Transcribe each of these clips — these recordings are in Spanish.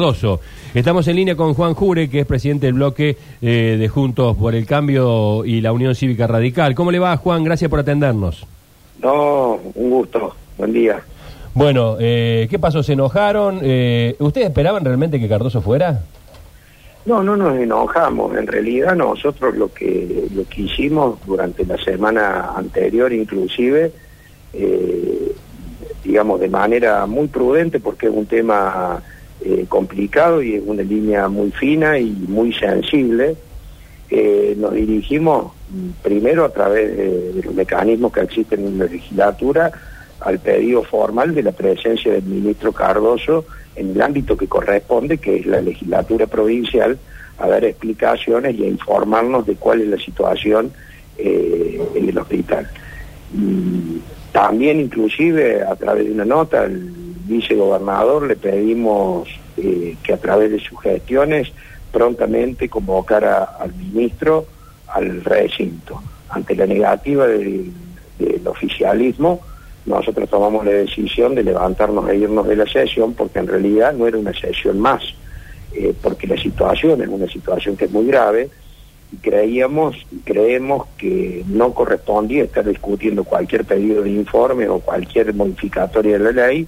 Cardoso. Estamos en línea con Juan Jure, que es presidente del bloque eh, de Juntos por el Cambio y la Unión Cívica Radical. ¿Cómo le va, Juan? Gracias por atendernos. No, un gusto. Buen día. Bueno, eh, ¿qué pasó? ¿Se enojaron? Eh, ¿Ustedes esperaban realmente que Cardoso fuera? No, no nos enojamos. En realidad nosotros lo que lo que hicimos durante la semana anterior, inclusive, eh, digamos de manera muy prudente, porque es un tema eh, complicado y es una línea muy fina y muy sensible. Eh, nos dirigimos primero a través de, de los mecanismos que existen en la legislatura al pedido formal de la presencia del ministro Cardoso en el ámbito que corresponde, que es la legislatura provincial, a dar explicaciones y a informarnos de cuál es la situación eh, en el hospital. Y también inclusive a través de una nota al vicegobernador le pedimos eh, que a través de sus gestiones prontamente convocara al ministro al recinto. Ante la negativa del, oficialismo, nosotros tomamos la decisión de levantarnos e irnos de la sesión porque en realidad no era una sesión más, eh, porque la situación es una situación que es muy grave y creíamos y creemos que no correspondía estar discutiendo cualquier pedido de informe o cualquier modificatoria de la ley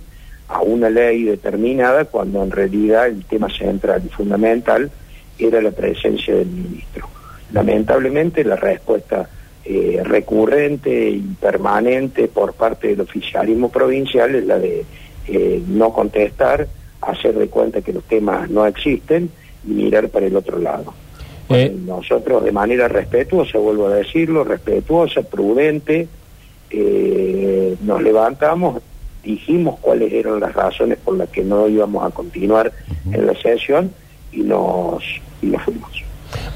a una ley determinada cuando en realidad el tema central y fundamental era la presencia del ministro. Lamentablemente la respuesta eh, recurrente y permanente por parte del oficialismo provincial es la de eh, no contestar, hacer de cuenta que los temas no existen y mirar para el otro lado. Eh. Nosotros de manera respetuosa, vuelvo a decirlo, respetuosa, prudente, nos levantamos, dijimos cuáles eran las razones por las que no íbamos a continuar en la sesión y nos, y nos fuimos.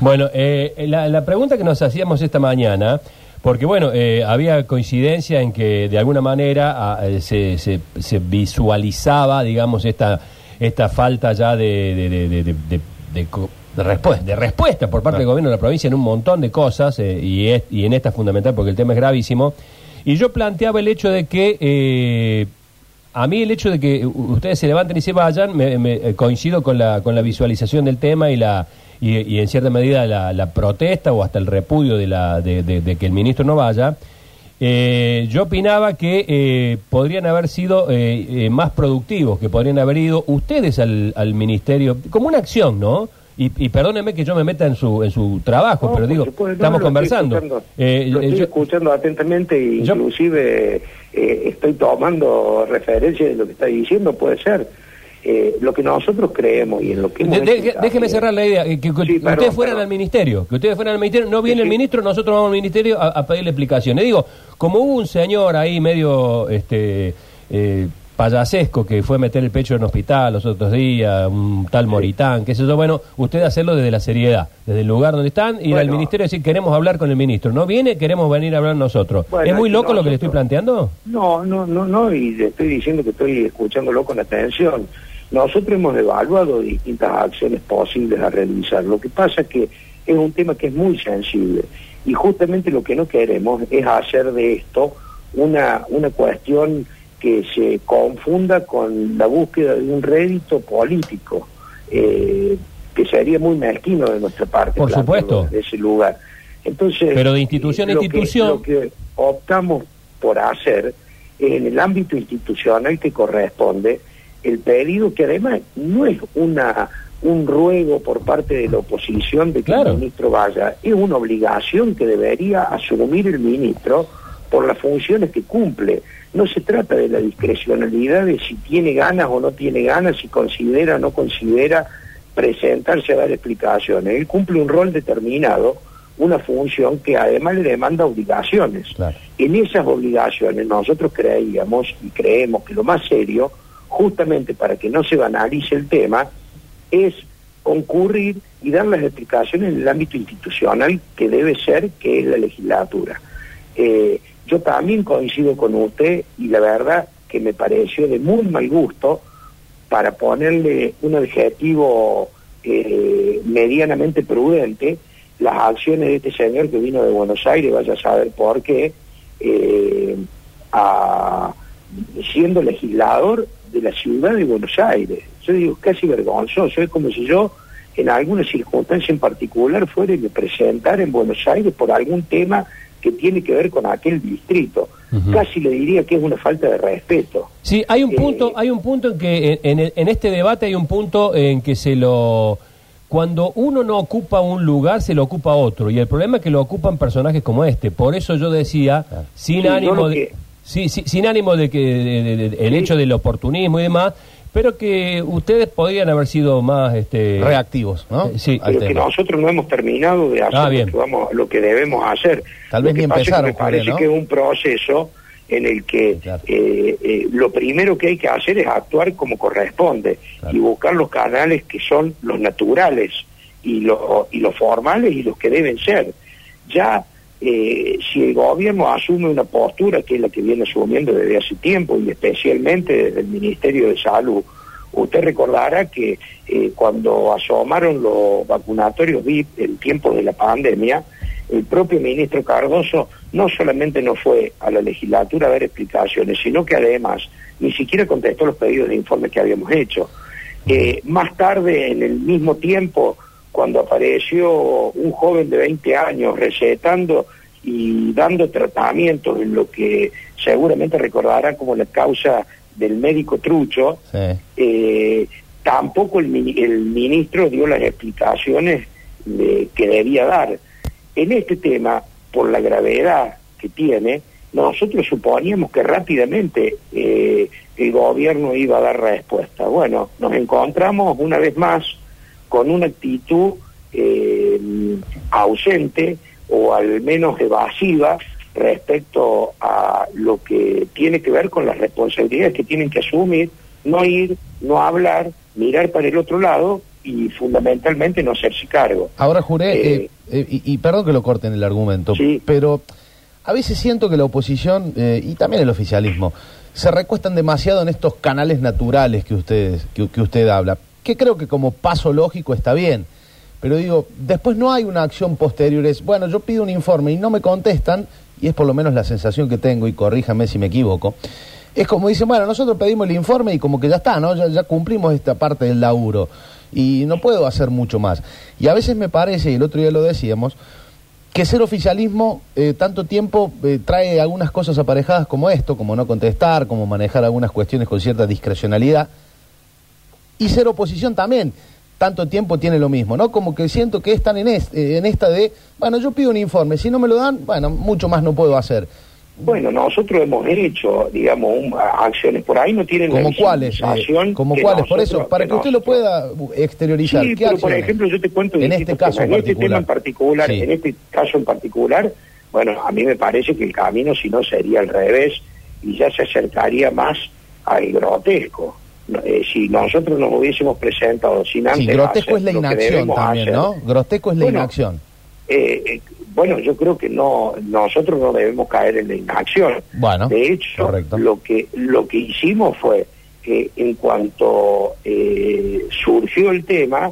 Bueno, eh, la, la pregunta que nos hacíamos esta mañana, porque bueno, eh, había coincidencia en que de alguna manera eh, se, se- se visualizaba, digamos, esta, esta falta ya de, de, de- de- de- de- de respuesta por parte del gobierno de la provincia en un montón de cosas, eh, y, es- y en esta fundamental porque el tema es gravísimo. Y yo planteaba el hecho de que... eh, a mí el hecho de que ustedes se levanten y se vayan, me, me- eh, coincido con la, con la visualización del tema y la y, y en cierta medida la, la protesta o hasta el repudio de, la, de, de- de que el ministro no vaya. Eh, yo opinaba que eh, podrían haber sido eh, eh, más productivos, que podrían haber ido ustedes al, al ministerio, como una acción, ¿no? Y, y perdónenme que yo me meta en su, en su trabajo, No, pero digo, supuesto, no, estamos lo estoy conversando. escuchando. Eh, lo eh, estoy yo- escuchando atentamente e Yo- inclusive eh, estoy tomando referencia de lo que está diciendo, puede ser. Eh, lo que nosotros creemos y en lo que hemos De- hecho déjeme cerrar la idea, eh, que, que Sí, ustedes perdón, fueran perdón. al ministerio, que ustedes fueran al ministerio, no viene Sí, el ministro, nosotros vamos al ministerio a, a pedirle explicaciones. Digo, como hubo un señor ahí medio este eh, payasesco que fue a meter el pecho en hospital los otros días, un tal Moritán, qué sé yo, bueno, ustedes hacerlo desde la seriedad, desde el lugar donde están, ir al ministerio y decir, queremos hablar con el ministro. No viene, queremos venir a hablar nosotros. Bueno, ¿Es muy loco lo que le estoy planteando? No, no, no, no, y le estoy diciendo que estoy escuchándolo con atención. Nosotros hemos evaluado distintas acciones posibles a realizar. Lo que pasa es que es un tema que es muy sensible y justamente lo que no queremos es hacer de esto una, una cuestión que se confunda con la búsqueda de un rédito político, eh, que sería muy mezquino de nuestra parte. Por supuesto. desde ese lugar. Entonces, Pero de institución a que- institución- lo que optamos por hacer en el ámbito institucional que corresponde el pedido que además no es una un ruego por parte de la oposición de que Claro. el ministro vaya, es una obligación que debería asumir el ministro por las funciones que cumple. No se trata de la discrecionalidad de si tiene ganas o no tiene ganas, si considera o no considera presentarse a dar explicaciones. Él cumple un rol determinado, una función que además le demanda obligaciones. Claro. En esas obligaciones nosotros creíamos y creemos que lo más serio, justamente para que no se banalice el tema, es concurrir y dar las explicaciones en el ámbito institucional que debe ser, que es la legislatura. Eh, yo también coincido con usted y la verdad que me pareció de muy mal gusto para ponerle un adjetivo eh, medianamente prudente las acciones de este señor que vino de Buenos Aires, vaya a saber por qué, eh, siendo legislador de la ciudad de Buenos Aires. Yo digo, casi vergonzoso, es como si yo en alguna circunstancia en particular fuera y me en Buenos Aires por algún tema que tiene que ver con aquel distrito. Casi le diría que es una falta de respeto. Sí, hay un Eh, punto, hay un punto en que en, en- en este debate hay un punto en que se lo cuando uno no ocupa un lugar se lo ocupa otro y el problema es que lo ocupan personajes como este. Por eso yo decía sin Sí, ánimo lo de que- sí, sí, sin ánimo de que de- de- de- el Sí. hecho del oportunismo y demás, pero que ustedes podrían haber sido más este reactivos, ¿no? Eh, sí. Pero que tema. nosotros no hemos terminado de hacer Ah, bien. lo, que vamos, lo que debemos hacer. Tal Lo vez que ni pasa es que empezaron, me parece que es un proceso en el que Claro. eh, eh, lo primero que hay que hacer es actuar como corresponde Claro. y buscar los canales que son los naturales y, lo- y los formales y los que deben ser. Ya eh, si el gobierno asume una postura que es la que viene asumiendo desde hace tiempo y especialmente desde el Ministerio de Salud, usted recordará que eh, cuando asomaron los vacunatorios VIP en tiempos de la pandemia, el propio ministro Cardoso no solamente no fue a la legislatura a dar explicaciones, sino que además ni siquiera contestó los pedidos de informe que habíamos hecho. Eh, más tarde, en el mismo tiempo, cuando apareció un joven de 20 años recetando y dando tratamientos en lo que seguramente recordará como la causa del médico trucho, Sí. eh, tampoco el, mini- el ministro dio las explicaciones de- que debía dar. En este tema, por la gravedad que tiene, nosotros suponíamos que rápidamente eh, el gobierno iba a dar respuesta. Bueno, nos encontramos una vez más con una actitud eh, ausente o al menos evasiva respecto a lo que tiene que ver con las responsabilidades que tienen que asumir, no ir, no hablar, mirar para el otro lado y fundamentalmente no hacerse cargo. Ahora juré, Eh, eh, y, y perdón que lo corten el argumento, Sí. pero a veces siento que la oposición eh, y también el oficialismo se recuestan demasiado en estos canales naturales que, ustedes, que, que usted habla, que creo que como paso lógico está bien, pero digo, después no hay una acción posterior, es, bueno, yo pido un informe y no me contestan, y es por lo menos la sensación que tengo, y corríjame si me equivoco, es como dicen, bueno, nosotros pedimos el informe y como que ya está, ¿no? Ya, cumplimos esta parte del laburo y no puedo hacer mucho más. Y a veces me parece, y el otro día lo decíamos, que ser oficialismo eh, tanto tiempo eh, trae algunas cosas aparejadas como esto, como no contestar, como manejar algunas cuestiones con cierta discrecionalidad, y ser oposición también tanto tiempo tiene lo mismo, ¿no? Como que siento que están en, es- eh, en esta de, bueno, yo pido un informe, si no me lo dan, bueno, mucho más no puedo hacer. Bueno, nosotros hemos hecho, digamos, un- acciones por ahí, no tienen ¿Como cuáles? eh, como cuáles, por eso, para que usted lo pueda exteriorizar. Sí, ¿qué pero por ejemplo yo te cuento en este caso en en este tema en particular. particular, Sí. en este caso en particular, bueno, a mí me parece que el camino si no sería al revés y ya se acercaría más al grotesco. Eh, si nosotros nos hubiésemos presentado sin antes Sí, grotesco hacer es la inacción también, hacer, ¿no? Grotesco es la Bueno, inacción. eh, eh, bueno, yo creo que no, nosotros no debemos caer en la inacción. Bueno, de hecho, correcto. lo que lo que hicimos fue que en cuanto eh, surgió el tema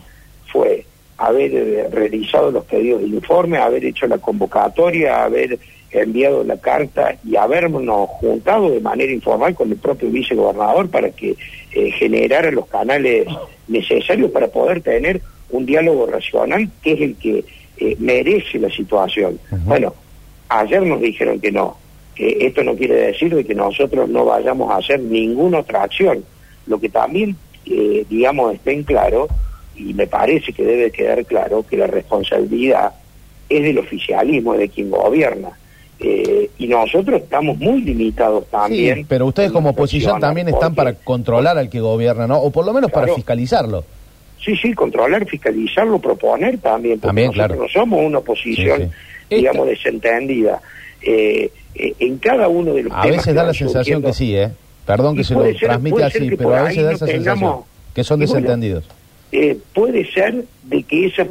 fue haber eh, realizado los pedidos de informe, haber hecho la convocatoria, haber enviado la carta y habernos juntado de manera informal con el propio vicegobernador para que eh, generara los canales necesarios para poder tener un diálogo racional que es el que eh, merece la situación. Bueno, ayer nos dijeron que no, que esto no quiere decir de que nosotros no vayamos a hacer ninguna otra acción. Lo que también, eh, digamos, está en claro, y me parece que debe quedar claro, que la responsabilidad es del oficialismo, de quien gobierna. Eh, y nosotros estamos muy limitados también. Sí, pero ustedes como oposición también están para controlar al que gobierna, ¿no? O por lo menos para fiscalizarlo. Sí, sí, controlar, fiscalizarlo, proponer también, porque También, nosotros claro. no somos una oposición, Sí, digamos, desentendida. Eh, eh, en cada uno de los A temas veces da la sensación que sí, ¿eh? Perdón que se lo ser- transmite así, pero a veces da esa tengamos- sensación. Que son Y bueno, desentendidos. eh, puede ser de que esa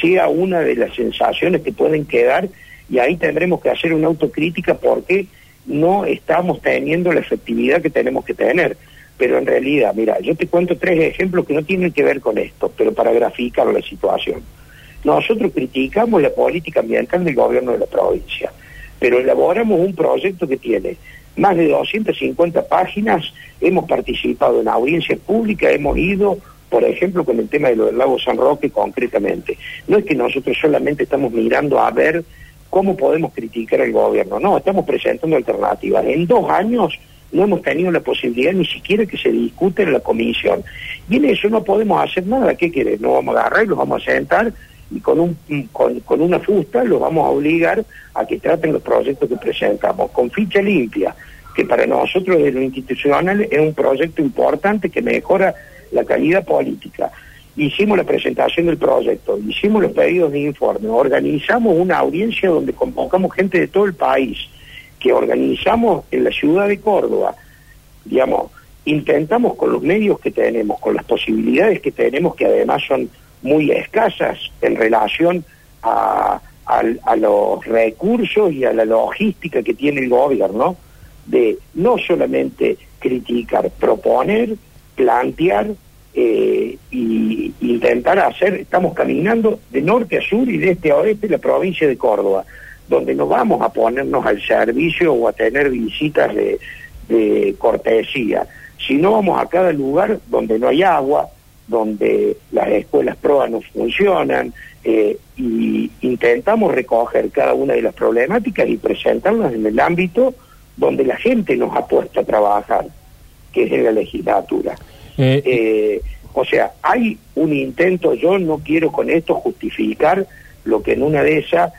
sea una de las sensaciones que pueden quedar y ahí tendremos que hacer una autocrítica porque no estamos teniendo la efectividad que tenemos que tener. Pero en realidad, mira, yo te cuento tres ejemplos que no tienen que ver con esto, pero para graficar la situación. Nosotros criticamos la política ambiental del gobierno de la provincia, pero elaboramos un proyecto que tiene más de 250 páginas, hemos participado en audiencias públicas, hemos ido, por ejemplo, con el tema de lo del lago San Roque concretamente. No es que nosotros solamente estamos mirando a ver cómo podemos criticar al gobierno, no, estamos presentando alternativas. En dos años no hemos tenido la posibilidad ni siquiera que se discute en la comisión. Y en eso no podemos hacer nada. ¿Qué quiere? Nos vamos a agarrar y los vamos a sentar y con, con, una fusta los vamos a obligar a que traten los proyectos que presentamos, con ficha limpia, que para nosotros desde lo institucional es un proyecto importante que mejora la calidad política. Hicimos la presentación del proyecto, hicimos los pedidos de informe, organizamos una audiencia donde convocamos gente de todo el país, que organizamos en la ciudad de Córdoba, digamos, intentamos con los medios que tenemos, con las posibilidades que tenemos, que además son muy escasas en relación a, a, los recursos y a la logística que tiene el gobierno, de no solamente criticar, proponer, plantear eh, y intentar hacer, estamos caminando de norte a sur y de este a oeste la provincia de Córdoba, donde no vamos a ponernos al servicio o a tener visitas de, de cortesía, sino vamos a cada lugar donde no hay agua, donde las escuelas PROA no funcionan, eh, y intentamos recoger cada una de las problemáticas y presentarlas en el ámbito donde la gente nos ha puesto a trabajar, que es en la legislatura. Eh, eh, o sea, hay un intento, yo no quiero con esto justificar lo que en una de esas,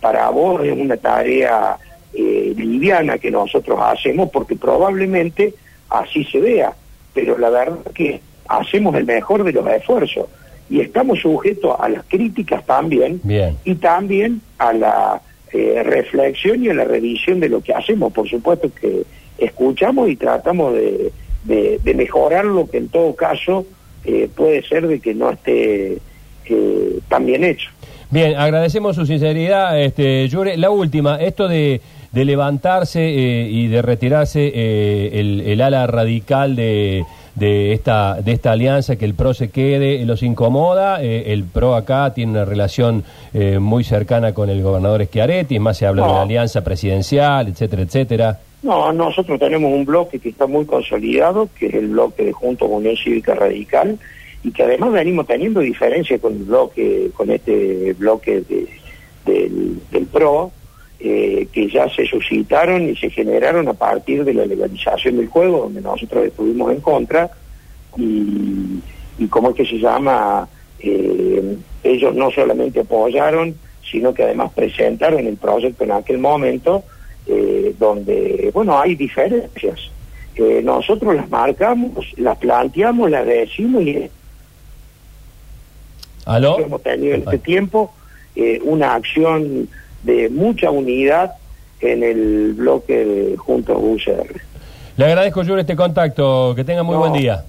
para vos es una tarea liviana que nosotros hacemos, porque probablemente así se vea, pero la verdad que hacemos el mejor de los esfuerzos y estamos sujetos a las críticas también y también a la eh, reflexión y a la revisión de lo que hacemos. Por supuesto que escuchamos y tratamos de, de, mejorar lo que en todo caso eh, puede ser de que no esté eh, tan bien hecho. Bien, agradecemos su sinceridad, este, Yure. La última, esto de, de levantarse y de retirarse el, el ala radical de de esta, de esta alianza, que el PRO se quede, los incomoda. Eh, el PRO acá tiene una relación eh, muy cercana con el gobernador Schiaretti, más se habla de la alianza presidencial, etcétera, etcétera. No, nosotros tenemos un bloque que está muy consolidado, que es el bloque de Junto con Unión Cívica Radical, y que además venimos teniendo diferencias con el bloque, con este bloque de, del, PRO, eh, que ya se suscitaron y se generaron a partir de la legalización del juego, donde nosotros estuvimos en contra, y, y como es que se llama, eh, ellos no solamente apoyaron, sino que además presentaron el proyecto en aquel momento, donde, bueno, hay diferencias. nosotros las marcamos, las planteamos, las decimos y hemos tenido en este tiempo una acción de mucha unidad en el bloque de Juntos UCR. Le agradezco, Yuri, este contacto. Que tenga muy buen día.